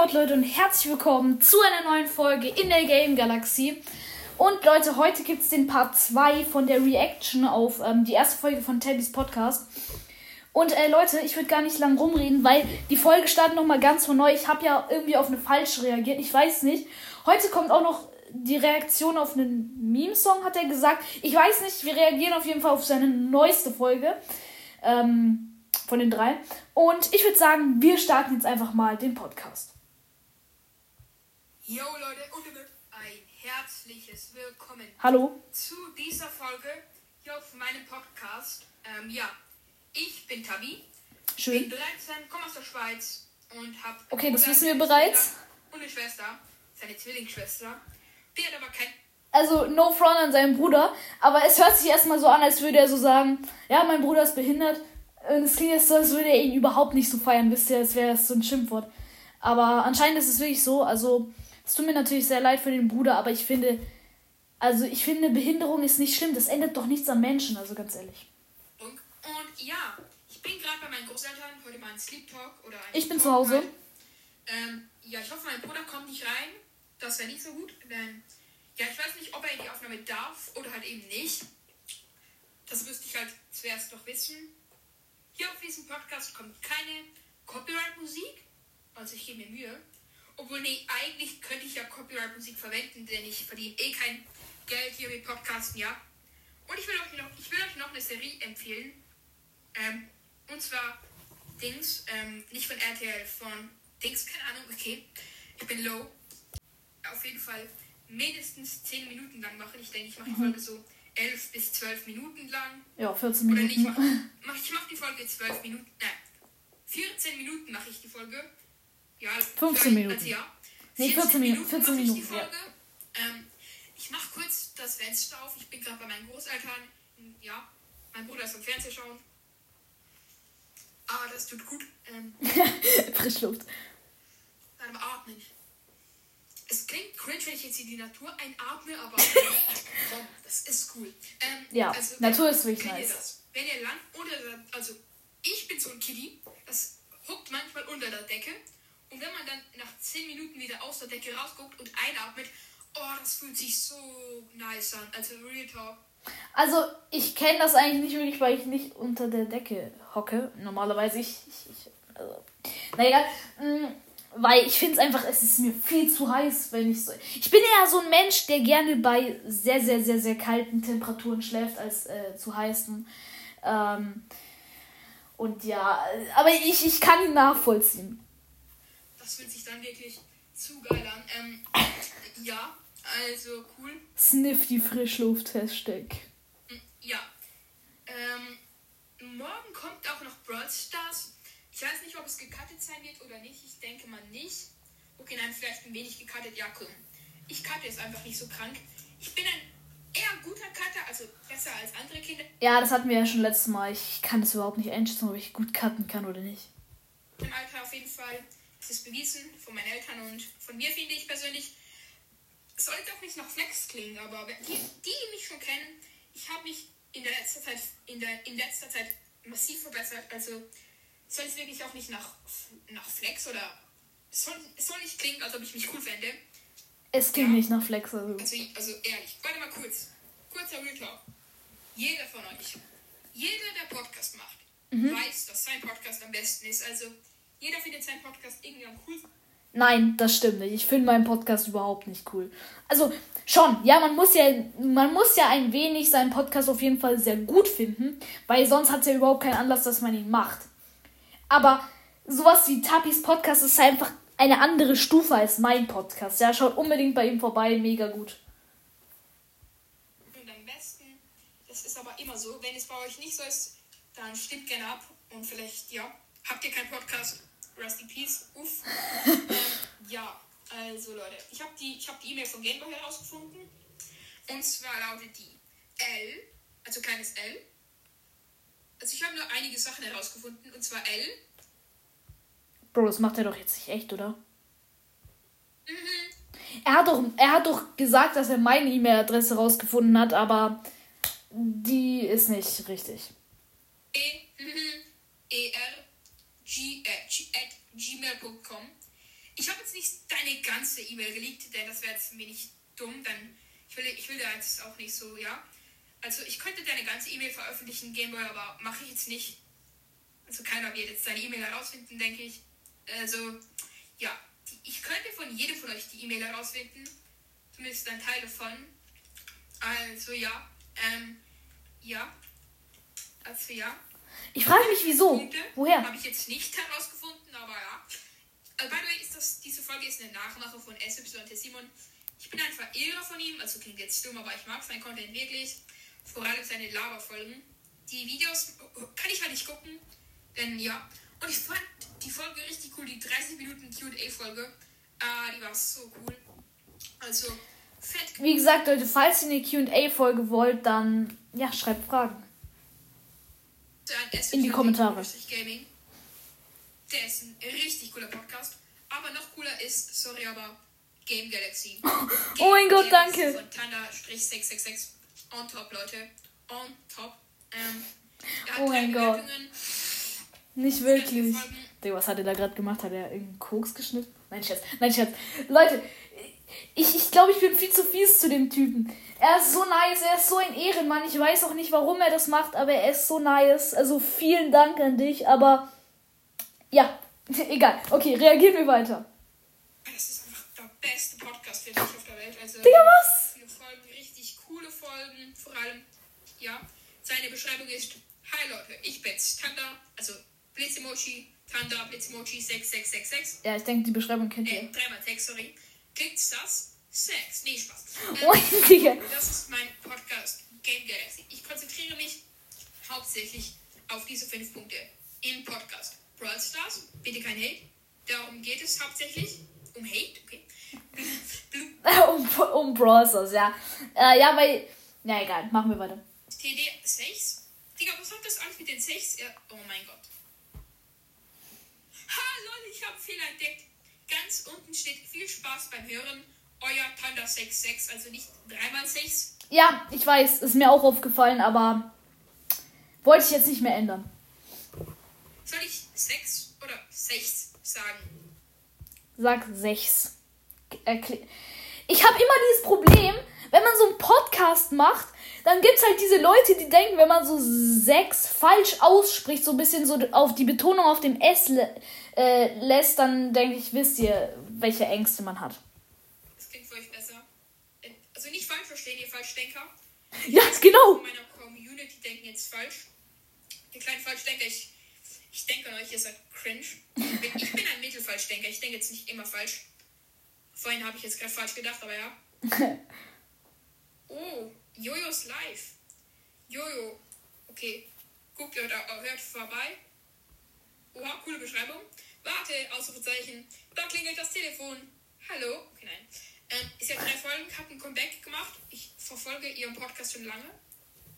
Gott, Leute, und herzlich willkommen zu einer neuen Folge in der Game Galaxie. Und Leute, heute gibt es den Part 2 von der Reaction auf ähm, die erste Folge von Tabbys Podcast. Und äh, Leute, ich würde gar nicht lang rumreden, weil die Folge startet nochmal ganz von neu. Ich habe ja irgendwie auf eine falsche reagiert. Ich weiß nicht. Heute kommt auch noch die Reaktion auf einen Meme-Song, hat er gesagt. Ich weiß nicht, wir reagieren auf jeden Fall auf seine neueste Folge. Ähm, von den drei. Und ich würde sagen, wir starten jetzt einfach mal den Podcast. Yo Leute und ein herzliches Willkommen Hallo. zu dieser Folge hier auf meinem Podcast. Ähm, ja, ich bin Tabi, bin Schön. 13, komme aus der Schweiz und habe Okay, das wissen wir bereits. und eine Schwester, seine Zwillingsschwester. Die hat aber kein Also, no front an seinen Bruder. Aber es hört sich erstmal so an, als würde er so sagen: Ja, mein Bruder ist behindert. Und es klingt jetzt so, als würde er ihn überhaupt nicht so feiern. Wisst ihr, als wäre das so ein Schimpfwort. Aber anscheinend ist es wirklich so. Also, es tut mir natürlich sehr leid für den Bruder, aber ich finde. Also, ich finde, Behinderung ist nicht schlimm. Das ändert doch nichts am Menschen, also ganz ehrlich. Funk. Und ja, ich bin gerade bei meinen Großeltern, heute mal ein Sleep Talk oder ein Ich bin Talk zu Hause. Ähm, ja, ich hoffe, mein Bruder kommt nicht rein. Das wäre nicht so gut, denn ja, ich weiß nicht, ob er in die Aufnahme darf oder halt eben nicht. Das müsste ich halt zuerst noch wissen. Hier auf diesem Podcast kommt keine Copyright-Musik, also ich gebe mir Mühe. Obwohl, nee, eigentlich könnte ich ja Copyright-Musik verwenden, denn ich verdiene eh kein Geld hier mit Podcasten, ja. Und ich will euch noch, ich will euch noch eine Serie empfehlen. Ähm, und zwar Dings, ähm, nicht von RTL, von Dings, keine Ahnung, okay. Ich bin low. Auf jeden Fall mindestens 10 Minuten lang machen. Ich denke, ich mache die Folge so 11 bis 12 Minuten lang. Ja, 14 Oder nicht, ich Minuten. mache mach, ich mach die Folge 12 Minuten, äh, 14 Minuten mache ich die Folge. Ja, 15 vielleicht- Minuten. Also ja. Nee, 14 Minuten, 14 mache ich Minuten, ja. Ähm, ich mache kurz das Fenster auf. Ich bin gerade bei meinen Großeltern. Ja, mein Bruder ist am Fernseher schauen. Aber das tut gut. Ähm, Frischluft. beim Atmen. Es klingt cringe, wenn ich jetzt in die Natur einatme, aber komm, das ist cool. Ähm, Ja, Natur ist wirklich nice. Das, wenn ihr lang unter der, also ich bin so ein Kitty, das huckt manchmal unter der Decke und wenn man dann nach 10 Minuten wieder aus der Decke rausguckt und einatmet, oh, das fühlt sich so nice an. Also Real Talk. Also, ich kenne das eigentlich nicht wirklich, weil ich nicht unter der Decke hocke. Normalerweise ich. ich, ich also, naja, mh, weil ich finde es einfach, es ist mir viel zu heiß, wenn ich so. Ich bin eher so ein Mensch, der gerne bei sehr, sehr, sehr, sehr kalten Temperaturen schläft, als äh, zu heißen. Ähm, und ja, aber ich, ich kann ihn nachvollziehen. Das fühlt sich dann wirklich zu geil an. Ähm, ja, also cool. Sniff die Frischluft, Hashtag. Ja. Ähm, morgen kommt auch noch Brawl Stars. Ich weiß nicht, ob es gecuttet sein wird oder nicht. Ich denke mal nicht. Okay, nein, vielleicht ein wenig gecuttet. Ja, komm. Ich cutte es einfach nicht so krank. Ich bin ein eher guter Cutter, also besser als andere Kinder Ja, das hatten wir ja schon letztes Mal. Ich kann das überhaupt nicht einschätzen, ob ich gut cutten kann oder nicht. im Alter auf jeden Fall. Es ist bewiesen von meinen Eltern und von mir finde ich persönlich. Es sollte auch nicht nach Flex klingen, aber die, die mich schon kennen, ich habe mich in der letzter Zeit in der in letzter Zeit massiv verbessert. Also soll es wirklich auch nicht nach, nach Flex oder es soll, soll nicht klingen, als ob ich mich cool fände. Es klingt Ja. nicht nach Flex. Also. Also, also ehrlich, warte mal kurz. Kurzer Talk. Jeder von euch, jeder, der Podcast macht, weiß, dass sein Podcast am besten ist. Also jeder findet seinen Podcast irgendwie am coolsten. Nein, das stimmt nicht. Ich finde meinen Podcast überhaupt nicht cool. Also schon, ja, man muss ja, man muss ja ein wenig seinen Podcast auf jeden Fall sehr gut finden, weil sonst hat es ja überhaupt keinen Anlass, dass man ihn macht. Aber sowas wie Tapis Podcast ist einfach eine andere Stufe als mein Podcast. Ja, schaut unbedingt bei ihm vorbei, mega gut. Und am besten, das ist aber immer so, wenn es bei euch nicht so ist, dann stimmt gerne ab und vielleicht, ja, habt ihr keinen Podcast, Rusty Peace, uff. ähm, ja, also Leute, ich habe die ich hab die E-Mail von Gameboy herausgefunden und zwar lautet die L, also kleines L. Also ich habe nur einige Sachen herausgefunden und zwar L, Bro, das macht er doch jetzt nicht echt, oder? Er hat doch, er hat doch gesagt, dass er meine E-Mail-Adresse rausgefunden hat, aber die ist nicht richtig. E, mhm, E, R, Äh, gmail.com. ich habe jetzt nicht deine ganze E-Mail geleakt, denn das wäre jetzt ein wenig dumm. Dann, ich will, ich will da jetzt auch nicht so, ja. Also ich könnte deine ganze E-Mail veröffentlichen, Gameboy, aber mache ich jetzt nicht. Also keiner wird jetzt deine E-Mail herausfinden, denke ich. Also, ja, ich könnte von jedem von euch die E-Mail herausfinden. Zumindest ein Teil davon. Also ja, ähm, ja. Also ja. Ich frage mich, wieso? Woher? Habe ich jetzt nicht herausgefunden, aber ja. Also, by the way, ist das, diese Folge ist eine Nachmache von SYT Simon. Ich bin ein Verehrer von ihm, also klingt jetzt dumm, aber ich mag seinen Content wirklich. Vor allem seine Lava-Folgen. Die Videos kann ich halt nicht gucken, denn ja. Und ich fand die Folge richtig cool, die 30 Minuten QA-Folge. Ah, die war so cool. Also, fett. Wie gesagt, Leute, falls ihr eine QA-Folge wollt, dann ja, schreibt Fragen. In die Kommentare. Gaming. Der ist ein richtig cooler Podcast. Aber noch cooler ist, sorry, aber Game Galaxy. Oh mein Gott, Galaxy danke. Von Tanda-666. On top, Leute. On top. Ähm, Oh mein Gott. Nicht wirklich. Digga, was hat er da gerade gemacht? Hat er irgendeinen Koks geschnitten? Nein, Scherz. Nein, Scherz. Leute, ich, ich glaube, ich bin viel zu fies zu dem Typen. Er ist so nice, er ist so ein Ehrenmann. Ich weiß auch nicht, warum er das macht, aber er ist so nice. Also vielen Dank an dich, aber ja, egal. Okay, reagieren wir weiter. Das ist einfach der beste Podcast für dich auf der Welt. Also, Digga, was? Viele Folgen, richtig coole Folgen. Vor allem, ja. Seine Beschreibung ist: Hi Leute, ich bin's, Tanda, also Blitzemochi, Tanda, Blitzemochi 6666. Ja, ich denke, die Beschreibung kennt Äh, ihr. dreimal Text, sorry. Klickt's das? Sex. Nee, Spaß. Oh, Digga. Das ist mein Podcast Game Galaxy. Ich konzentriere mich hauptsächlich auf diese fünf Punkte im Podcast. Brawl Stars, bitte kein Hate. Darum geht es hauptsächlich. Um Hate, okay. Um, um Brawl Stars, ja. Äh, ja, weil. Na egal, machen wir weiter. TD 6. Digga, was hat das alles mit den 6? Ja, oh mein Gott. Ha, lol, ich habe Fehler entdeckt. Ganz unten steht viel Spaß beim Hören. Euer Panda 66, also nicht 3x6. Ja, ich weiß, ist mir auch aufgefallen, aber wollte ich jetzt nicht mehr ändern. Soll ich 6 oder 6 sagen? Sag 6. Ich habe immer dieses Problem, wenn man so einen Podcast macht, dann gibt es halt diese Leute, die denken, wenn man so 6 falsch ausspricht, so ein bisschen so auf die Betonung auf dem S äh, lässt, dann denke ich, wisst ihr, welche Ängste man hat. Das klingt für euch besser. Äh, Also nicht falsch verstehen, ihr Falschdenker. Ja, genau. Von meiner Community denken jetzt falsch. Ihr kleinen Falschdenker, ich, ich denke an euch, ihr seid cringe. Ich bin ein Mittelfalschdenker, ich denke jetzt nicht immer falsch. Vorhin habe ich jetzt gerade falsch gedacht, aber ja. Oh, Jojos live. Jojo. Okay. Guckt, hört, hört vorbei. Oha, coole Beschreibung. Warte, Ausrufezeichen. Da klingelt das Telefon. Hallo? Okay, nein. Ähm, ist ja drei Folgen, hat ein Comeback gemacht. Ich verfolge ihren Podcast schon lange.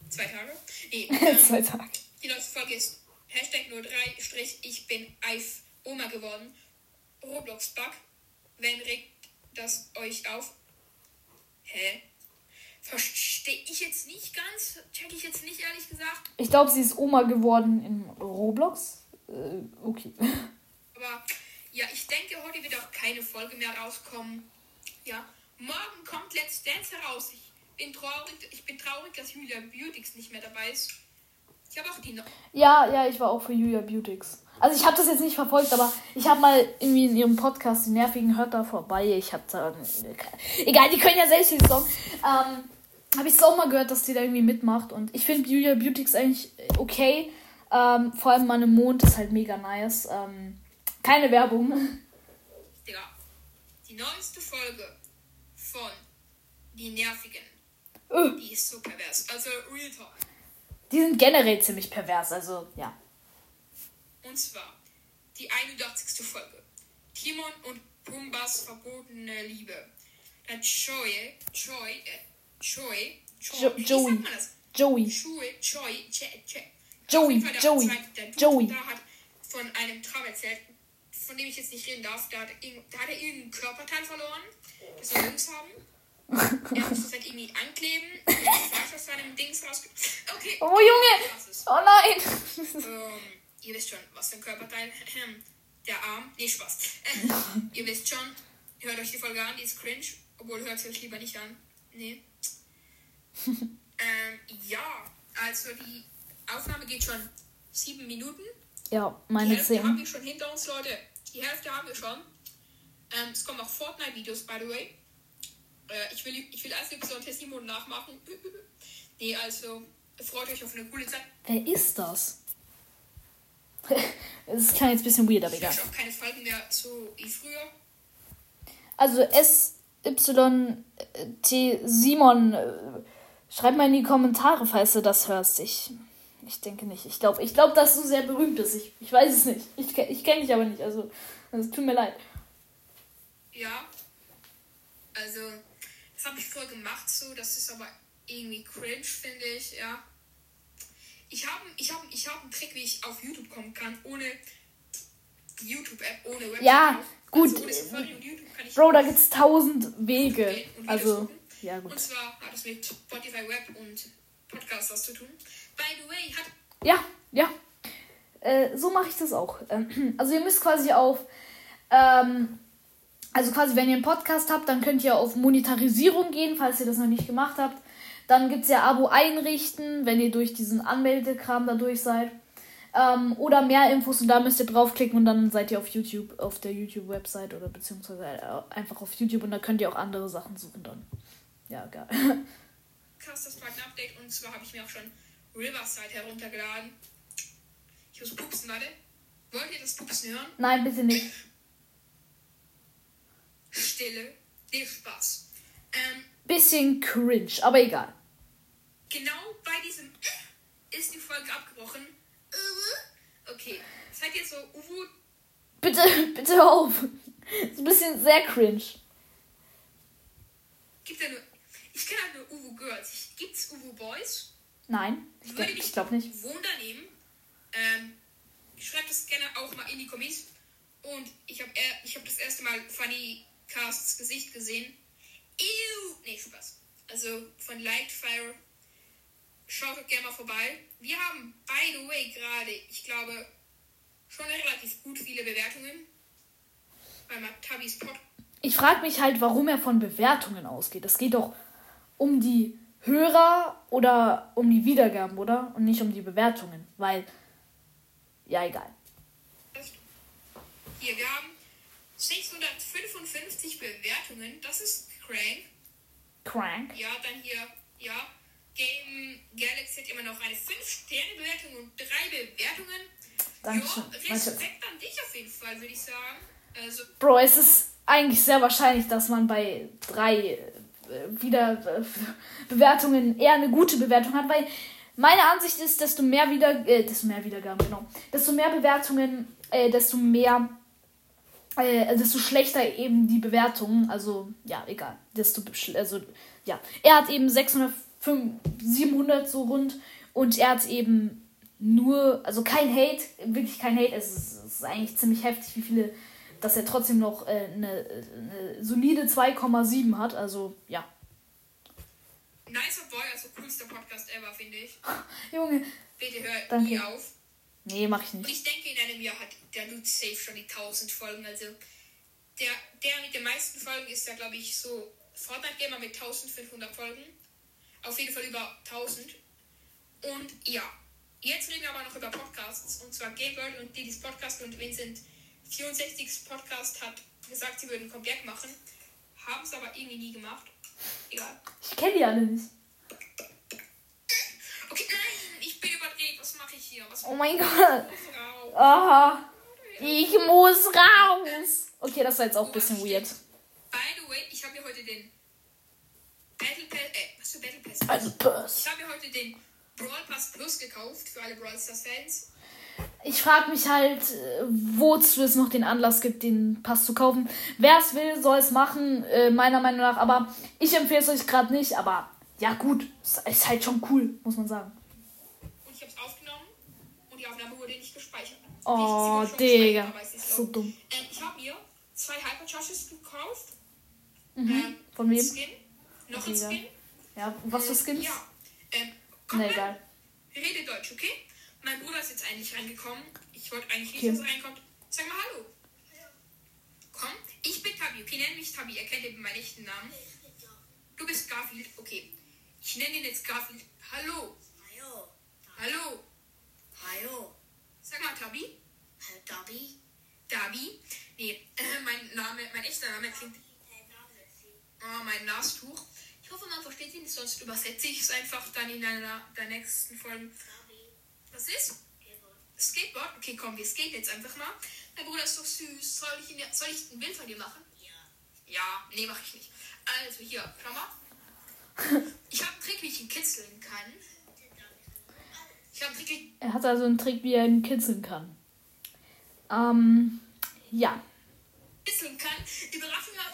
Zwei Tage. Nee, ähm, Zwei Tage. die neueste Folge ist Hashtag 03 Strich ich bin Eif Oma geworden. Roblox Bug. Wenn regt das euch auf? Hä? Verstehe ich jetzt nicht ganz. Check ich jetzt nicht, ehrlich gesagt. Ich glaube, sie ist Oma geworden in Roblox. Äh, okay. Aber ja, ich denke, heute wird auch keine Folge mehr rauskommen. Ja, morgen kommt Let's Dance heraus. Ich bin traurig, ich bin traurig, dass Julia Beautix nicht mehr dabei ist. Ich habe auch die noch. Ja, ja, ich war auch für Julia Beautix. Also ich habe das jetzt nicht verfolgt, aber ich habe mal irgendwie in ihrem Podcast die nervigen hört da vorbei. Ich habe da egal, die können ja selbst den Song. Ähm, habe ich es auch mal gehört, dass die da irgendwie mitmacht und ich finde Julia Beautix eigentlich okay. Ähm, vor allem im Mond ist halt mega nice. Ähm, keine Werbung. Digga. Die neueste Folge von Die Nervigen. Äh, Die ist so pervers. Also Real Talk. Die sind generell ziemlich pervers, also ja. Und zwar die 81. Folge. Timon und Pumbas verbotene Liebe. Dann Joy, Joy, äh, Joy, Joy, Jo- Joey. Joey. Joey. Joey, Joey, Dude Joey. Da hat von einem Traum erzählt, von dem ich jetzt nicht reden darf. Da hat, er da hat er irgendein Körperteil verloren, das wir Jungs haben. Er muss das halt irgendwie ankleben. Ich weiß, aus seinem Dings raus. Okay. Oh Junge! Oh nein! ähm, ihr wisst schon, was für ein Körperteil. der Arm. Nee, Spaß. Äh, ihr wisst schon, hört euch die Folge an, die ist cringe. Obwohl, hört sie euch lieber nicht an. Nee. Ähm, ja, also die Aufnahme geht schon sieben Minuten. Ja, Die meine Hälfte haben 10. wir schon hinter uns, Leute. Die Hälfte haben wir schon. Ähm, es kommen auch Fortnite-Videos, by the way. Äh, ich, will, ich will als Episode Testimon nachmachen. nee, also freut euch auf eine coole Zeit. Wer ist das? Es klang jetzt ein bisschen weird, aber Ich egal. wünsche auch keine Folgen mehr so wie früher. Also SYT Simon, äh, schreib mal in die Kommentare, falls du das hörst. Ich, ich denke nicht. Ich glaube, ich glaub, dass du sehr berühmt bist. Ich, ich weiß es nicht. Ich, ich kenne dich aber nicht. Also, es tut mir leid. Ja. Also, das habe ich vorher gemacht, so. Das ist aber irgendwie cringe, finde ich, ja. Ich habe ich hab, ich hab einen Trick, wie ich auf YouTube kommen kann, ohne die YouTube-App, ohne Website. Ja, auch. gut. Also Bro, da gibt's tausend Wege. Also. Ja gut. Und zwar hat es mit Spotify Web und Podcast was zu tun. By the way, hat Ja, ja. Äh, so mache ich das auch. Ähm, Also ihr müsst quasi auf, ähm, also quasi wenn ihr einen Podcast habt, dann könnt ihr auf Monetarisierung gehen, falls ihr das noch nicht gemacht habt. Dann gibt es ja Abo einrichten, wenn ihr durch diesen Anmeldekram da durch seid. Ähm, oder mehr Infos und da müsst ihr draufklicken und dann seid ihr auf YouTube, auf der YouTube-Website oder beziehungsweise äh, einfach auf YouTube und da könnt ihr auch andere Sachen suchen dann. Ja, geil. Podcast das bald ein Update und zwar habe ich mir auch schon Riverside heruntergeladen. Ich muss pupsen, warte. Wollt ihr das Pupsen hören? Nein, bitte nicht. Stille, nee, Spaß. Ähm, Bisschen cringe, aber egal. genau bei diesem äh, ist die Folge abgebrochen. Äh, Okay, seid ihr so Uwu? Bitte, bitte hör auf. ist ein bisschen sehr cringe. Gibt ja nur. Ich kenne halt nur Uwu Girls. Gibt's Uwu Boys? Nein, ich, mich ich glaube nicht. Wunder nehmen. Ähm, schreibt das gerne auch mal in die Kommis. Und ich habe ich hab das erste Mal Funny Casts Gesicht gesehen. Ew! Nee, Spaß. Also von Lightfire. Schaut gerne mal vorbei. Wir haben, by the way, gerade, ich glaube, schon relativ gut viele Bewertungen. Bei Tabis Pod. Ich frage mich halt, warum er von Bewertungen ausgeht. Es geht doch um die Hörer oder um die Wiedergaben, oder? Und nicht um die Bewertungen. Weil, ja, egal. Hier, wir haben 655 Bewertungen. Das ist crank. Crank. Ja, dann hier, ja. Game Galaxy hat immer noch eine 5-Sterne-Bewertung und 3 Bewertungen. Dankeschön. Danke. Respekt an dich auf jeden Fall, würde ich sagen. Also, Bro, es ist eigentlich sehr wahrscheinlich, dass man bei drei wieder äh, Bewertungen eher eine gute Bewertung hat, weil meine Ansicht ist, desto mehr wieder, äh, desto mehr Wiedergaben, genau, desto mehr Bewertungen, äh, desto mehr, äh, desto schlechter eben die Bewertungen. Also ja, egal, desto, also ja, er hat eben 600, 700 so rund und er hat eben nur, also kein Hate, wirklich kein Hate. Es ist, es ist eigentlich ziemlich heftig, wie viele, dass er trotzdem noch äh, eine, eine solide 2,7 hat. Also ja. nicer Boy, also coolster Podcast ever, finde ich. Junge. Bitte hör Danke. nie auf. Nee, mach ich Und nicht. ich denke, in einem Jahr hat der Dude safe schon die 1000 Folgen. Also, der, der mit den meisten Folgen ist ja, glaube ich, so Fortnite Gamer mit 1500 Folgen. Auf jeden Fall über 1000. Und ja, jetzt reden wir aber noch über Podcasts. Und zwar Game World und Didis Podcast und Vincent 64 Podcast hat gesagt, sie würden Comeback machen. Haben es aber irgendwie nie gemacht. Egal. Ich kenne die alle nicht. Okay, nein, ich bin überdreht. Was mache ich hier? Was Oh mein Gott. Aha. Ich muss raus. Okay, das war jetzt auch ein bisschen weird. By the way, ich habe mir heute den Battle Pass, äh, was für Battle Pass? Also, Buzz. Ich habe mir heute den Brawl Pass Plus gekauft für alle Brawl Stars Fans. Ich frage mich halt, äh, wozu es noch den Anlass gibt, den Pass zu kaufen. Wer es will, soll es machen, äh, meiner Meinung nach. Aber ich empfehle es euch gerade nicht. Aber ja, gut. Ist, ist halt schon cool, muss man sagen. Und ich habe es aufgenommen und die Aufnahme wurde nicht gespeichert. Oh, Digga. es So dumm. Ähm, ich habe mir zwei Hypercharges gekauft. Mhm. Ähm, Von wem? Skin. Noch ein. Skin. Ja, was für Skins? Ja. Ähm, komm, Ne, rein. egal. Rede Deutsch, okay? Mein Bruder ist jetzt eigentlich reingekommen. Ich wollte eigentlich nicht, Okay. dass er reinkommt. Sag mal Hallo. Komm, ich bin Tabi. Okay, nenn mich Tabi. Er kennt eben meinen echten Namen. Du bist Garfield. Okay. Ich nenne ihn jetzt Garfield. Hallo. Hallo. Hallo. Hallo. Sag mal Tabi. Hallo, Dobby. Dabi. Nee, äh, mein Name, mein echter Name klingt. Oh, mein Nastuch. Ich hoffe, man versteht ihn, sonst übersetze ich es einfach dann in einer der nächsten Folgen. Was ist? Skateboard? Okay, komm, wir skaten jetzt einfach mal. Mein Bruder ist doch süß. Soll ich, ihn, soll ich ein Bild von dir machen? Ja. Ja, nee, mach ich nicht. Also hier, schau mal. Ich habe einen Trick, wie ich ihn kitzeln kann. Ich habe einen Trick, wie Er hat also einen Trick, wie er ihn kitzeln kann. Ähm, ja. kitzeln kann. Überraschung mal.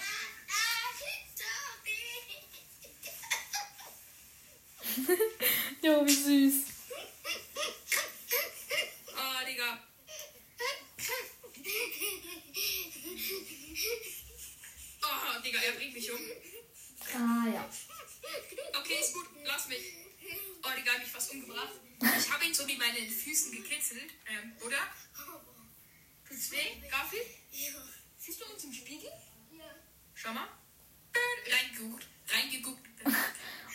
Jo, wie süß. Oh, Digga. Oh, Digga, er bringt mich um. Ah, ja. Okay, ist gut, lass mich. Oh, Digga, hab mich fast umgebracht. Ich habe ihn so mit meinen Füßen gekitzelt, ähm, oder? Tut's weh, Garfield? Siehst du uns im Spiegel? Schau mal. Äh, Reingeguckt, reingeguckt.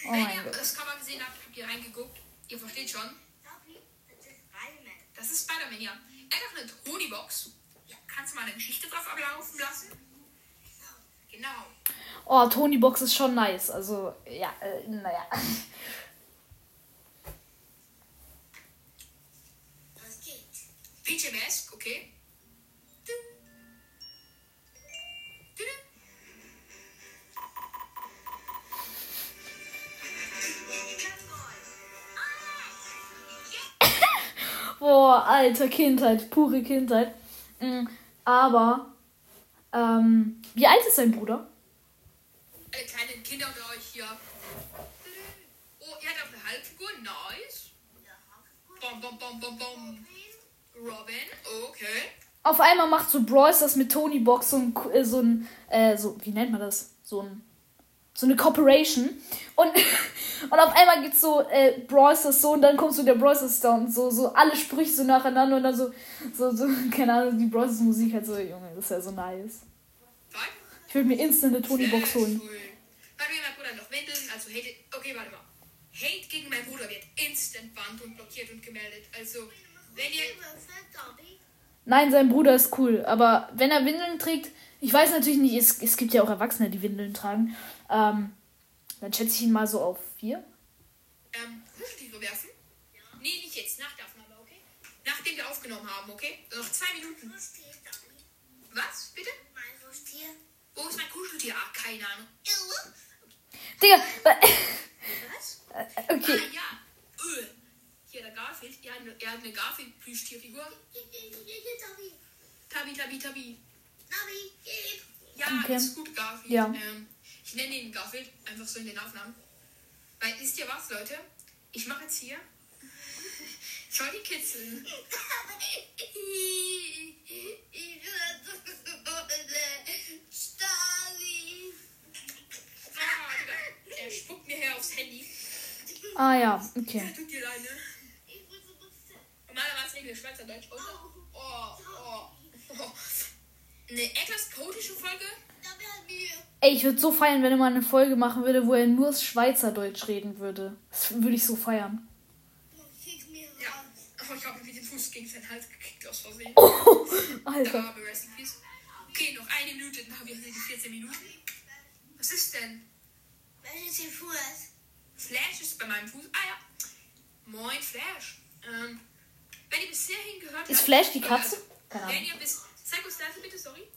Oh Wenn mein ihr Gott. das Cover gesehen habt, habt ihr reingeguckt. Ihr versteht schon. Dobby, das ist Spider-Man. Ja. Er eine Tony-Box. Ja, kannst du mal eine Geschichte drauf ablaufen lassen? Genau. Oh, Tony Box ist schon nice. Also, ja, äh, naja. alter Kindheit, pure Kindheit. Mm, Aber, ähm, wie alt ist dein Bruder? Alle kleinen Kinder unter euch hier. Oh, ihr habt auch eine Halbfigur. Nice. Bom, bom, bom, bom, bom. Robin, okay. Auf einmal macht so Bros das mit Tony Box so ein, äh, so ein, äh, so, wie nennt man das? So ein, so eine Corporation. Und, und auf einmal geht's so, äh, Bros das so und dann kommt so der Bros das da und so, so alle Sprüche so nacheinander und dann so, so, so, keine Ahnung, die Bros Musik halt so, Junge, das ist ja so nice. Ich würde mir instant eine Tony Box Sehr holen. cool. Warte, mein Bruder noch Windeln, also Hate. Okay, warte mal. Hate gegen meinen Bruder wird instant bannt und blockiert und gemeldet. Also, wenn ihr. Nein, sein Bruder ist cool, aber wenn er Windeln trägt, ich weiß natürlich nicht, es, es gibt ja auch Erwachsene, die Windeln tragen, ähm, dann schätze ich ihn mal so auf vier. Ähm, Kuscheltiere werfen? Nee, nicht jetzt, nach der Aufnahme, okay? Nachdem wir aufgenommen haben, okay? Noch zwei Minuten. Was, bitte? Mein Kuscheltier. Wo ist mein Kuscheltier? Ah, keine Ahnung. Digga, Was? okay. Ah, ja. Öh. Hier, der Garfield. Er hat eine, er hat eine Garfield-Plüschtierfigur. Tabi, Tabi, Tabi. Dobby, gib. Ja, Okay. ist gut, Garfield. Ja. Ähm, ich nenne ihn Garfield, einfach so in den Aufnahmen. Weil, wisst ihr was, Leute? Ich mache jetzt hier. Schau die kitzeln. Dobby. Ah. Er spuckt mir her aufs Handy. Ah ja, okay. Tut dir leid, ne? Ich. Normalerweise reden wir Schweizerdeutsch. oder? Oh, oh, oh. Eine etwas chaotische Folge. Mir. Ey, ich würde so feiern, wenn er mal eine Folge machen würde, wo er nur Schweizerdeutsch reden würde. Das würde ich so feiern. Mir Ja. Aber ich habe mit dem Fuß gegen seinen Hals gekickt aus Versehen. Oh, Alter. Okay, noch eine Minute, dann haben wir die 14 Minuten. Was ist denn? Was ist hier Fuß? Flash ist bei meinem Fuß. Ah ja. Moin, Flash. Ähm, wenn ihr bis hierhin gehört Ist habt. Flash die Katze? Also, Keine wenn Ahnung. ihr bis. Sag uns das bitte, sorry.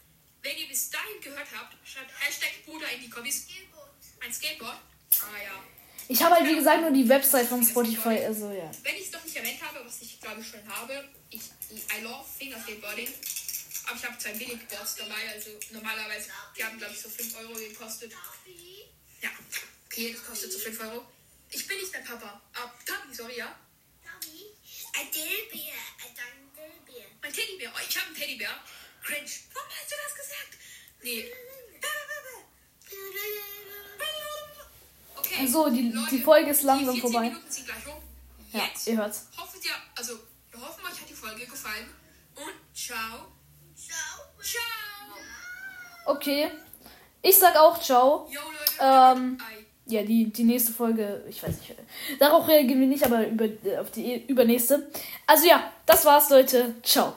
Wenn ihr bis dahin gehört habt, schreibt Hashtag Bruder in die Kommis. Ein Skateboard. Ah ja. Ich habe halt, wie gesagt, nur die Website von Spotify, also ja. Wenn ich es noch nicht erwähnt habe, was ich glaube ich schon habe, ich I love Finger Skateboarding. Aber ich habe zwei Billigboards dabei, also normalerweise, die haben glaube ich so 5 Euro gekostet. Ja, okay, das kostet so 5 Euro. Ich bin nicht dein Papa. Ah, Tabi, sorry, ja? Dobby. Ein Teddybär. Ein Teddybär. Mein Teddybär. Oh, ich habe einen Teddybär. Cringe. Warum hast du das gesagt? Nee. Okay. So, die- die Folge ist langsam die 14 vorbei. Minuten sind gleich rum. Ja, Jetzt ihr hört's. hoffen wir, also wir hoffen, euch hat die Folge gefallen. Und ciao. Okay. Ich sag auch ciao. Yo, Leute. Ähm. Ja, die, die nächste Folge, ich weiß nicht. Darauf reagieren wir nicht, aber über, auf die übernächste. Also ja, das war's, Leute. Ciao.